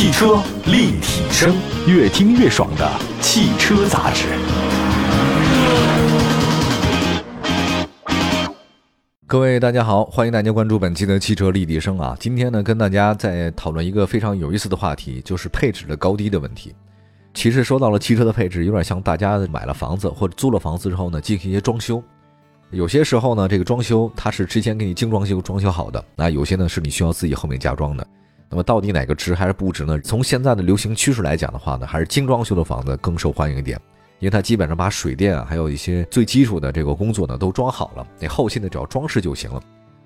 汽车立体声，越听越爽的汽车杂志。各位大家好，欢迎大家关注本期的汽车立体声啊！今天呢，跟大家在讨论一个非常有意思的话题，就是配置的高低的问题。其实说到了汽车的配置，有点像大家买了房子或者租了房子之后呢，进行一些装修。有些时候呢，这个装修它是之前给你精装修装修好的，那有些呢是你需要自己后面加装的。那么到底哪个值还是不值呢？从现在的流行趋势来讲的话呢，还是精装修的房子更受欢迎一点，因为它基本上把水电啊，还有一些最基础的这个工作呢都装好了，你后期呢只要装饰就行了。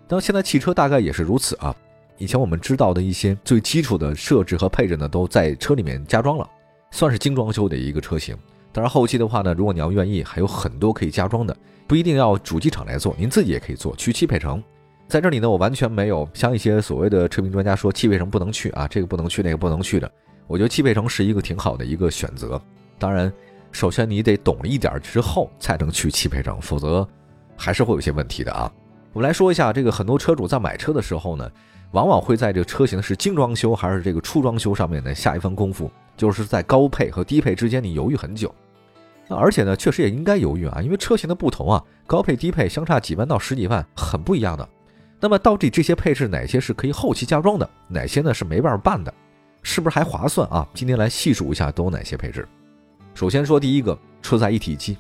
那么现在汽车大概也是如此啊，以前我们知道的一些最基础的设置和配置呢都在车里面加装了，算是精装修的一个车型。当然后期的话呢，如果你要愿意，还有很多可以加装的，不一定要主机厂来做，您自己也可以做，去汽配城。在这里呢，我完全没有像一些所谓的车评专家说汽配城不能去啊，这个不能去，那个不能去的。我觉得汽配城是一个挺好的一个选择。当然，首先你得懂了一点之后才能去汽配城，否则还是会有些问题的啊。我们来说一下这个很多车主在买车的时候呢，往往会在这个车型是精装修还是这个初装修上面呢下一番功夫，就是在高配和低配之间你犹豫很久。而且呢，确实也应该犹豫啊，因为车型的不同啊，高配低配相差几万到十几万，很不一样的。那么到底这些配置哪些是可以后期加装的，哪些呢是没办法办的，是不是还划算啊？今天来细数一下都有哪些配置。首先说第一个车载一体机，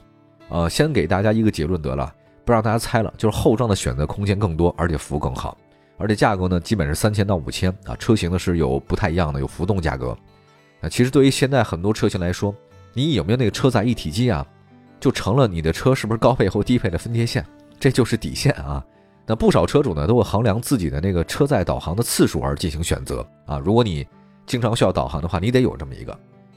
呃，先给大家一个结论得了，不让大家猜了，就是后装的选择空间更多，而且服务更好，而且价格呢基本是三千到五千啊，车型呢是有不太一样的，有浮动价格。啊，其实对于现在很多车型来说，你有没有那个车载一体机啊，就成了你的车是不是高配或低配的分界线，这就是底线啊。那不少车主呢都会衡量自己的那个车载导航的次数而进行选择啊。如果你经常需要导航的话，你得有这么一个。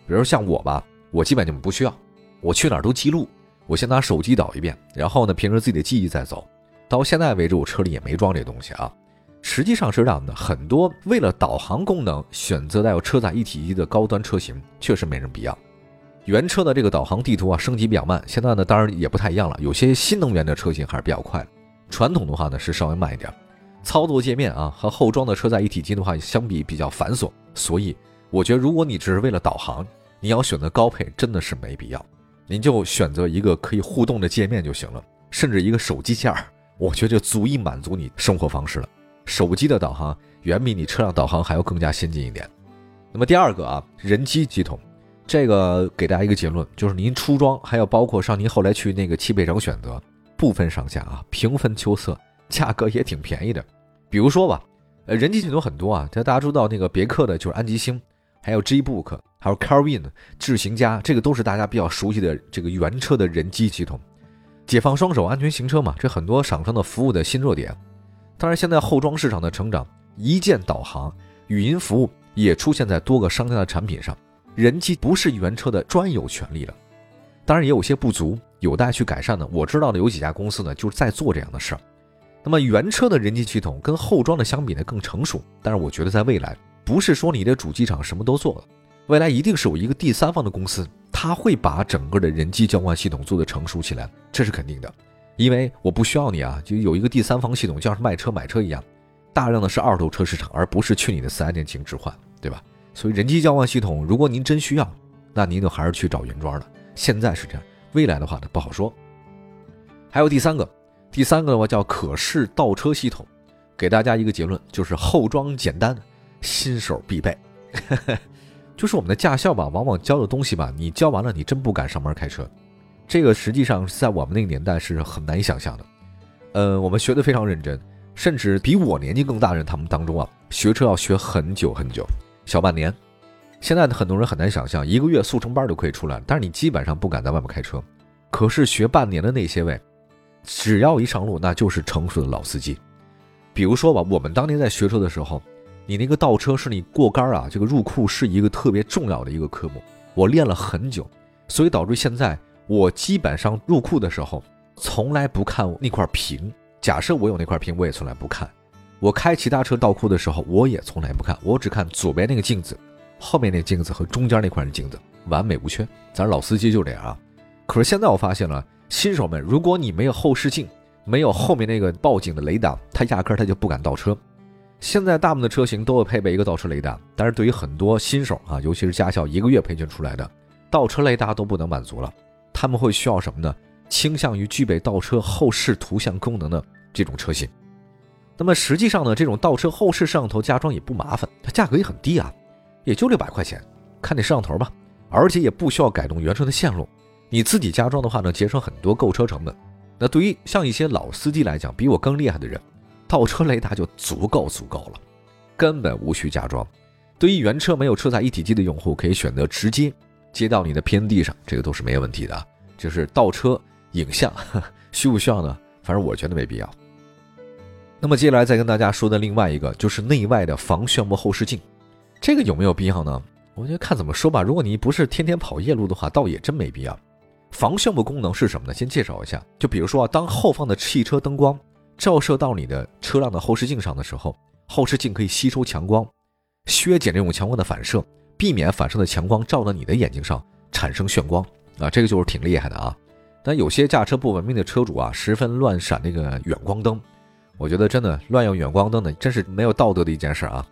比如像我吧，我基本就不需要，我去哪儿都记录，我先拿手机导一遍，然后呢，凭着自己的记忆再走。到现在为止，我车里也没装这东西啊。实际上是这样的，很多为了导航功能选择带有车载一体机的高端车型，确实没什么必要。原车的这个导航地图啊，升级比较慢，现在呢，当然也不太一样了。有些新能源的车型还是比较快。传统的话呢是稍微慢一点，操作界面啊和后装的车载一体机的话相比比较繁琐，所以我觉得如果你只是为了导航，你要选择高配真的是没必要，您就选择一个可以互动的界面就行了，甚至一个手机件儿，我觉得就足以满足你生活方式了。手机的导航远比你车辆导航还要更加先进一点。那么第二个啊，人机系统，这个给大家一个结论，就是您出装还有包括上您后来去那个汽配城选择。不分上下啊，平分秋色，价格也挺便宜的。比如说吧，呃，人机系统很多啊，这大家知道那个别克的就是安吉星，还有 G Book，还有 Carwin 智行家，这个都是大家比较熟悉的这个原车的人机系统。解放双手，安全行车嘛，这很多厂商的服务的新热点。当然，现在后装市场的成长，一键导航、语音服务也出现在多个商家的产品上，人机不是原车的专有权利了。当然也有些不足。有待去改善的，我知道的有几家公司呢，就是在做这样的事儿。那么原车的人机系统跟后装的相比呢更成熟，但是我觉得在未来，不是说你的主机厂什么都做了，未来一定是有一个第三方的公司，他会把整个的人机交换系统做得成熟起来，这是肯定的。因为我不需要你啊，就有一个第三方系统，就像是卖车买车一样，大量的是二手车市场，而不是去你的四 S 店进行置换，对吧？所以人机交换系统，如果您真需要，那您就还是去找原装的。现在是这样。未来的话呢不好说，还有第三个，第三个的话叫可视倒车系统，给大家一个结论，就是后装简单，新手必备。就是我们的驾校吧，往往教的东西吧，你教完了，你真不敢上门开车。这个实际上在我们那个年代是很难以想象的。呃，我们学的非常认真，甚至比我年纪更大的人他们当中啊，学车要学很久很久，小半年。现在的很多人很难想象，一个月速成班就可以出来，但是你基本上不敢在外面开车。可是学半年的那些位，只要一上路，那就是成熟的老司机。比如说吧，我们当年在学车的时候，你那个倒车是你过杆啊，这个入库是一个特别重要的一个科目。我练了很久，所以导致现在我基本上入库的时候，从来不看那块屏。假设我有那块屏，我也从来不看。我开其他车倒库的时候，我也从来不看，我只看左边那个镜子。后面那镜子和中间那块的镜子完美无缺，咱老司机就这样啊。可是现在我发现了，新手们，如果你没有后视镜，没有后面那个报警的雷达，他压根他就不敢倒车。现在大部分的车型都会配备一个倒车雷达，但是对于很多新手啊，尤其是驾校一个月培训出来的，倒车雷达都不能满足了，他们会需要什么呢？倾向于具备倒车后视图像功能的这种车型。那么实际上呢，这种倒车后视摄像头加装也不麻烦，它价格也很低啊，也就六百块钱，看那摄像头吧，而且也不需要改动原车的线路，你自己加装的话呢，节省很多购车成本。那对于像一些老司机来讲，比我更厉害的人。倒车雷达就足够足够了，根本无需加装。对于原车没有车载一体机的用户，可以选择直接接到你的偏地上，这个都是没有问题的。就是倒车影像 需不需要呢？反正我觉得没必要。那么接下来再跟大家说的另外一个，就是内外的防眩目后视镜，这个有没有必要呢？我觉得看怎么说吧。如果你不是天天跑夜路的话，倒也真没必要。防眩目功能是什么呢？先介绍一下，就比如说啊，当后方的汽车灯光。照射到你的车辆的后视镜上的时候，后视镜可以吸收强光，削减这种强光的反射，避免反射的强光照到你的眼睛上产生眩光啊，这个就是挺厉害的啊。但有些驾车不文明的车主啊，十分乱闪那个远光灯，我觉得真的乱用远光灯呢，真是没有道德的一件事啊。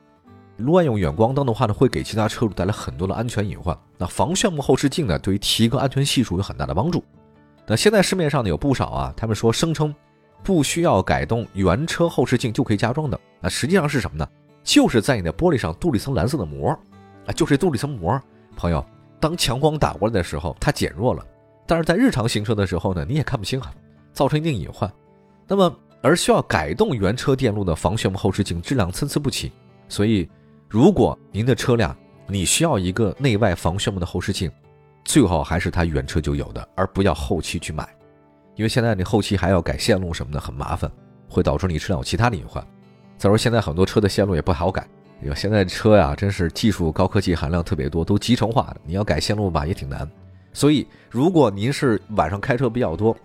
乱用远光灯的话呢，会给其他车主带来很多的安全隐患。那防眩目后视镜呢，对于提高安全系数有很大的帮助。那现在市面上呢有不少啊，他们说声称。不需要改动原车后视镜就可以加装的，那实际上是什么呢？就是在你的玻璃上镀了一层蓝色的膜，啊，就是镀了一层膜。朋友，当强光打过来的时候，它减弱了，但是在日常行车的时候呢，你也看不清啊，造成一定隐患。那么，而需要改动原车电路的防眩目后视镜质量参差不齐，所以，如果您的车辆你需要一个内外防眩目的后视镜，最好还是它原车就有的，而不要后期去买。因为现在你后期还要改线路什么的很麻烦，会导致你车辆有其他的隐患。再说现在很多车的线路也不好改，因为现在车呀真是技术高科技含量特别多，都集成化的，你要改线路吧也挺难。所以如果您是晚上开车比较多，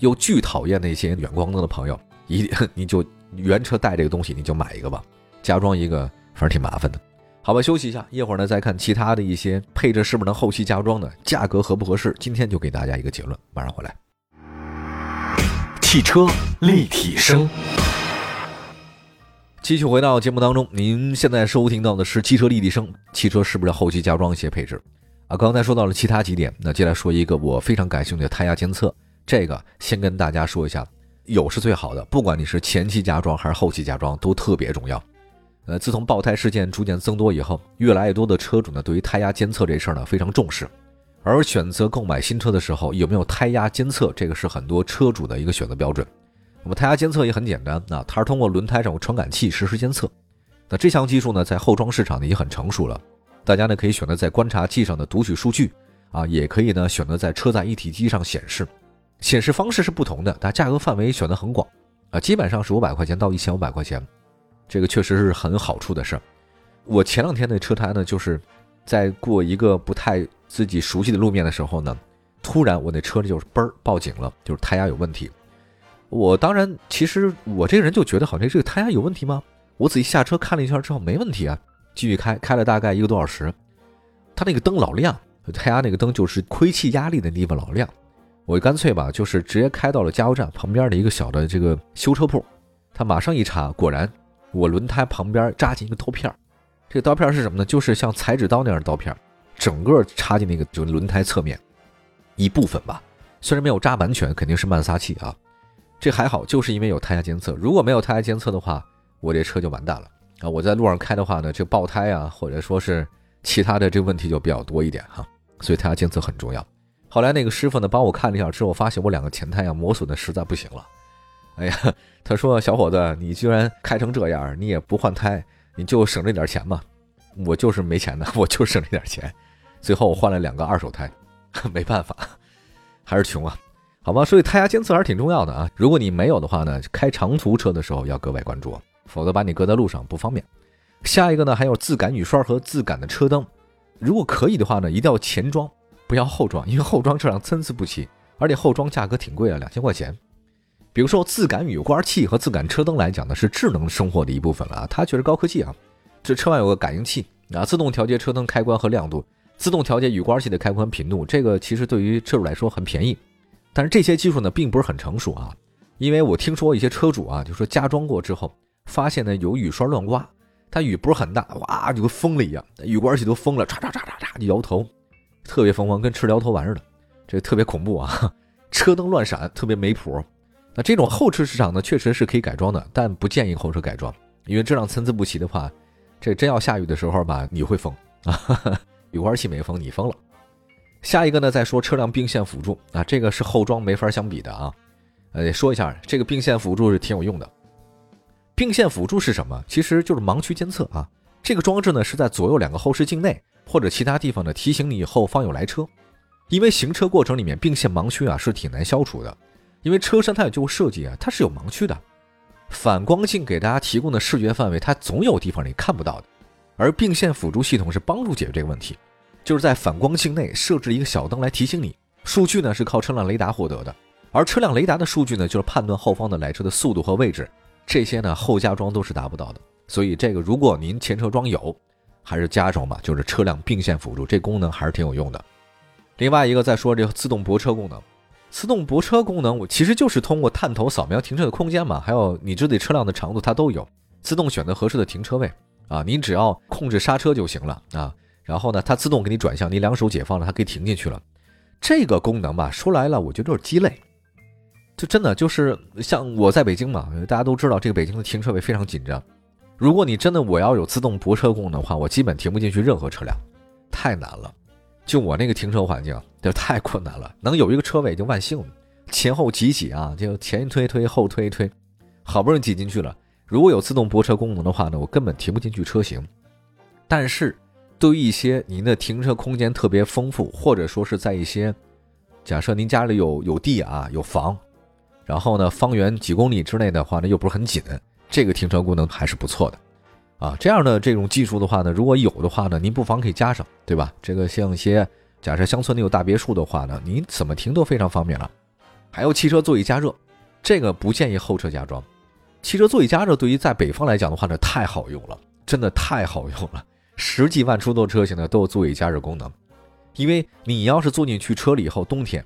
又巨讨厌那些远光灯的朋友，一定你就原车带这个东西你就买一个吧，加装一个反正挺麻烦的。好吧，休息一下，一会儿呢再看其他的一些配置是不是能后期加装的，价格合不合适？今天就给大家一个结论，马上回来。汽车立体声，继续回到节目当中。您现在收听到的是汽车立体声。汽车是不是后期加装一些配置啊？刚才说到了其他几点，那接下来说一个我非常感兴趣的胎压监测。这个先跟大家说一下，有是最好的，不管你是前期加装还是后期加装，都特别重要。呃，自从爆胎事件逐渐增多以后，越来越多的车主呢，对于胎压监测这事儿呢非常重视。而选择购买新车的时候，有没有胎压监测？这个是很多车主的一个选择标准。那么胎压监测也很简单，那它是通过轮胎上有传感器实时监测。那这项技术呢，在后装市场呢也很成熟了。大家呢可以选择在观察器上的读取数据啊，也可以呢选择在车载一体机上显示。显示方式是不同的，但价格范围选择很广啊，基本上是五百块钱到一千五百块钱。这个确实是很有好处的事儿。我前两天那车胎呢，就是在过一个不太。自己熟悉的路面的时候呢，突然我那车里就是嘣儿报警了，就是胎压有问题。我当然其实我这个人就觉得好像这个胎压有问题吗？我仔细下车看了一圈之后没问题啊，继续开，开了大概一个多小时，它那个灯老亮，胎压那个灯就是亏气压力的地方老亮。我干脆吧，就是直接开到了加油站旁边的一个小的这个修车铺，他马上一查，果然我轮胎旁边扎进一个刀片儿，这个刀片是什么呢？就是像裁纸刀那样的刀片。整个插进那个就轮胎侧面一部分吧，虽然没有扎完全，肯定是慢撒气啊。这还好，就是因为有胎压监测。如果没有胎压监测的话，我这车就完蛋了啊！我在路上开的话呢，这爆胎啊，或者说是其他的这个问题就比较多一点哈。所以胎压监测很重要。后来那个师傅呢帮我看了一下之后，发现我两个前胎啊磨损的实在不行了。哎呀，他说小伙子，你居然开成这样，你也不换胎，你就省这点钱嘛。我就是没钱的，我就省这点钱。最后我换了两个二手胎，没办法，还是穷啊，好吧。所以胎压监测还是挺重要的啊。如果你没有的话呢，开长途车的时候要格外关注，否则把你搁在路上不方便。下一个呢，还有自感雨刷和自感的车灯，如果可以的话呢，一定要前装，不要后装，因为后装车辆参差不齐，而且后装价格挺贵的，两千块钱。比如说自感雨刮器和自感车灯来讲呢，是智能生活的一部分了啊，它确实高科技啊。这车外有个感应器啊，自动调节车灯开关和亮度。自动调节雨刮器的开关频度，这个其实对于车主来说很便宜，但是这些技术呢并不是很成熟啊。因为我听说一些车主啊，就说加装过之后发现呢有雨刷乱刮，它雨不是很大，哇，就跟疯了一样，雨刮器都疯了，唰唰唰唰唰就摇头，特别疯狂，跟吃摇头丸似的，这特别恐怖啊！车灯乱闪，特别没谱。那这种后车市场呢，确实是可以改装的，但不建议后车改装，因为质量参差不齐的话，这真要下雨的时候吧，你会疯啊！雨刮器没疯，你疯了。下一个呢，再说车辆并线辅助啊，这个是后装没法相比的啊。呃，说一下，这个并线辅助是挺有用的。并线辅助是什么？其实就是盲区监测啊。这个装置呢是在左右两个后视镜内或者其他地方呢提醒你后方有来车。因为行车过程里面并线盲区啊是挺难消除的，因为车身它有就设计啊，它是有盲区的。反光镜给大家提供的视觉范围，它总有地方你看不到的。而并线辅助系统是帮助解决这个问题，就是在反光镜内设置一个小灯来提醒你。数据呢是靠车辆雷达获得的，而车辆雷达的数据呢就是判断后方的来车的速度和位置。这些呢后加装都是达不到的，所以这个如果您前车装有，还是加装吧，就是车辆并线辅助这功能还是挺有用的。另外一个再说这个自动泊车功能，自动泊车功能我其实就是通过探头扫描停车的空间嘛，还有你这里车辆的长度它都有，自动选择合适的停车位啊，你只要控制刹车就行了啊，然后呢它自动给你转向，你两手解放了它可以停进去了。这个功能吧说来了我觉得就是鸡肋。就真的就是像我在北京嘛，大家都知道这个北京的停车位非常紧张。如果你真的我要有自动泊车功能的话，我基本停不进去任何车辆，太难了。就我那个停车环境，就太困难了。能有一个车位就万幸了，前后挤挤啊，就前一推推后推推，好不容易挤进去了。如果有自动泊车功能的话呢，我根本停不进去车型。但是对于一些您的停车空间特别丰富，或者说是在一些假设您家里有有地啊有房。然后呢，方圆几公里之内的话呢，又不是很紧，这个停车功能还是不错的，啊，这样的这种技术的话呢，如果有的话呢，您不妨可以加上，对吧？这个像一些假设乡村里有大别墅的话呢，您怎么停都非常方便了。还有汽车座椅加热，这个不建议后车加装。汽车座椅加热对于在北方来讲的话呢，太好用了，真的太好用了。十几万出头车型呢都有座椅加热功能，因为你要是坐进去车里以后，冬天。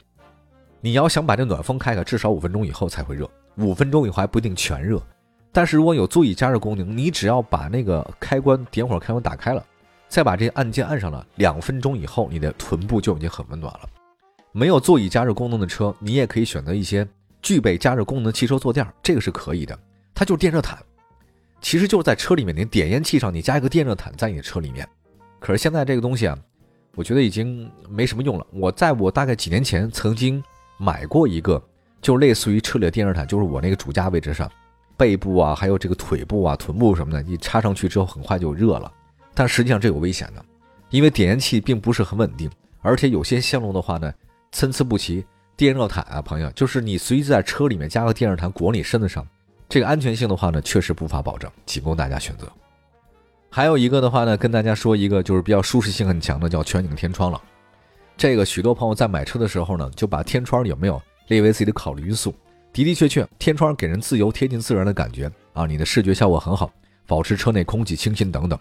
你要想把这暖风开开，至少五分钟以后才会热，五分钟以后还不一定全热。但是如果有座椅加热功能，你只要把那个开关点火开关打开了，再把这按键按上了，两分钟以后你的臀部就已经很温暖了。没有座椅加热功能的车，你也可以选择一些具备加热功能的汽车坐垫，这个是可以的。它就是电热毯，其实就是在车里面，你点烟器上你加一个电热毯在你的车里面。可是现在这个东西啊，我觉得已经没什么用了。我在我大概几年前曾经。买过一个，就类似于车里的电热毯，就是我那个主驾位置上，背部啊，还有这个腿部啊、臀部什么的，你插上去之后很快就热了。但实际上这有危险的，因为点烟器并不是很稳定，而且有些线路的话呢，参差不齐。电热毯啊，朋友，就是你随意在车里面加个电热毯裹你身子上，这个安全性的话呢，确实无法保证，仅供大家选择。还有一个的话呢，跟大家说一个就是比较舒适性很强的，叫全景天窗了。这个许多朋友在买车的时候呢，就把天窗有没有列为自己的考虑因素。的的确确，天窗给人自由、贴近自然的感觉啊，你的视觉效果很好，保持车内空气清新等等。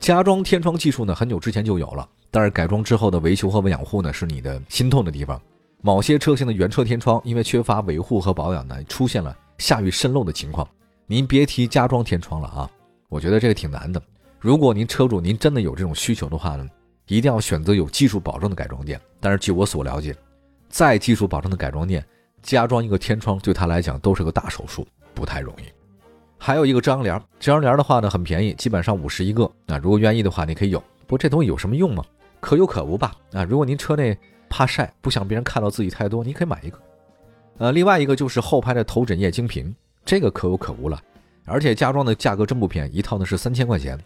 加装天窗技术呢，很久之前就有了，但是改装之后的维修和养护呢，是你的心痛的地方。某些车型的原车天窗因为缺乏维护和保养呢，出现了下雨渗漏的情况。您别提加装天窗了啊，我觉得这个挺难的。如果您车主您真的有这种需求的话呢？一定要选择有技术保证的改装店。但是据我所了解，再技术保证的改装店，加装一个天窗对他来讲都是个大手术，不太容易。还有一个遮阳帘，遮阳帘的话呢很便宜，基本上五十一个。啊，如果愿意的话，你可以有。不过这东西有什么用吗？可有可无吧。啊，如果您车内怕晒，不想别人看到自己太多，你可以买一个。呃，另外一个就是后排的头枕液晶屏，这个可有可无了。而且加装的价格真不便宜，一套呢是三千块钱。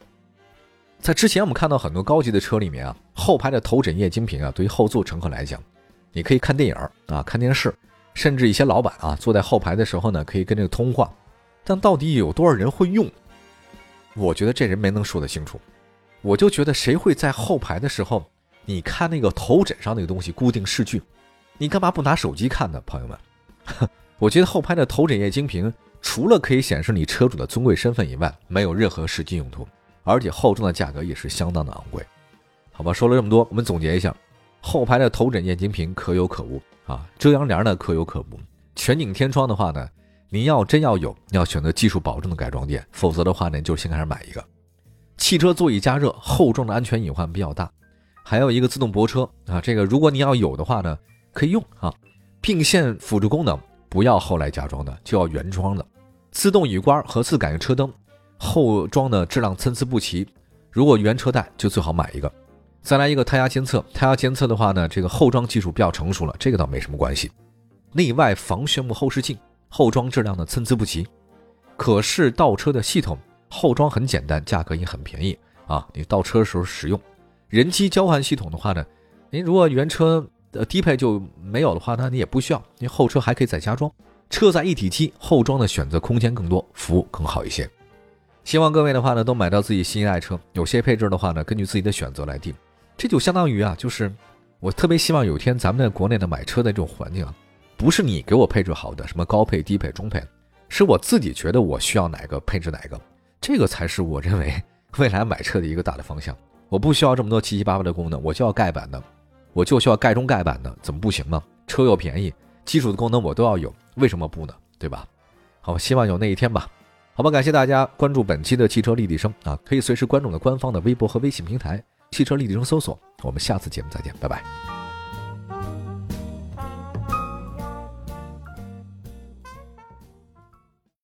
在之前，我们看到很多高级的车里面啊，后排的头枕液晶屏啊，对于后座乘客来讲，你可以看电影啊、看电视，甚至一些老板啊坐在后排的时候呢，可以跟这个通话。但到底有多少人会用？我觉得这人没能说得清楚。我就觉得谁会在后排的时候，你看那个头枕上那个东西固定视距，你干嘛不拿手机看呢？朋友们，我觉得后排的头枕液晶屏除了可以显示你车主的尊贵身份以外，没有任何实际用途。而且厚重的价格也是相当的昂贵，好吧，说了这么多，我们总结一下：后排的头枕液晶屏可有可无啊，遮阳帘呢可有可无，全景天窗的话呢，您要真要有，要选择技术保证的改装店，否则的话呢，就先开始买一个。汽车座椅加热，后装的安全隐患比较大。还有一个自动泊车啊，这个如果你要有的话呢，可以用啊。并线辅助功能不要后来加装的，就要原装的。自动雨刮和自感应车灯，后装的质量参差不齐。如果原车带就最好买一个。再来一个胎压监测，胎压监测的话呢，这个后装技术比较成熟了，这个倒没什么关系。内外防眩目后视镜，后装质量呢参差不齐。可视倒车的系统，后装很简单，价格也很便宜啊，你倒车的时候使用。人机交换系统的话呢，您如果原车呃低配就没有的话，那你也不需要，您后车还可以再加装。车载一体机，后装的选择空间更多，服务更好一些。希望各位的话呢，都买到自己心仪爱车。有些配置的话呢，根据自己的选择来定。这就相当于啊，就是我特别希望有一天咱们在国内的买车的这种环境啊，不是你给我配置好的，什么高配、低配、中配，是我自己觉得我需要哪个配置哪个，这个才是我认为 未来买车的一个大的方向。我不需要这么多七七八八的功能，我就要盖板的，我就需要盖中盖板的，怎么不行呢？车又便宜，基础的功能我都要有，为什么不呢？对吧？好，希望有那一天吧。好吧，感谢大家关注本期的汽车立体声啊，可以随时关注的官方的微博和微信平台“汽车立体声”搜索。我们下次节目再见，拜拜。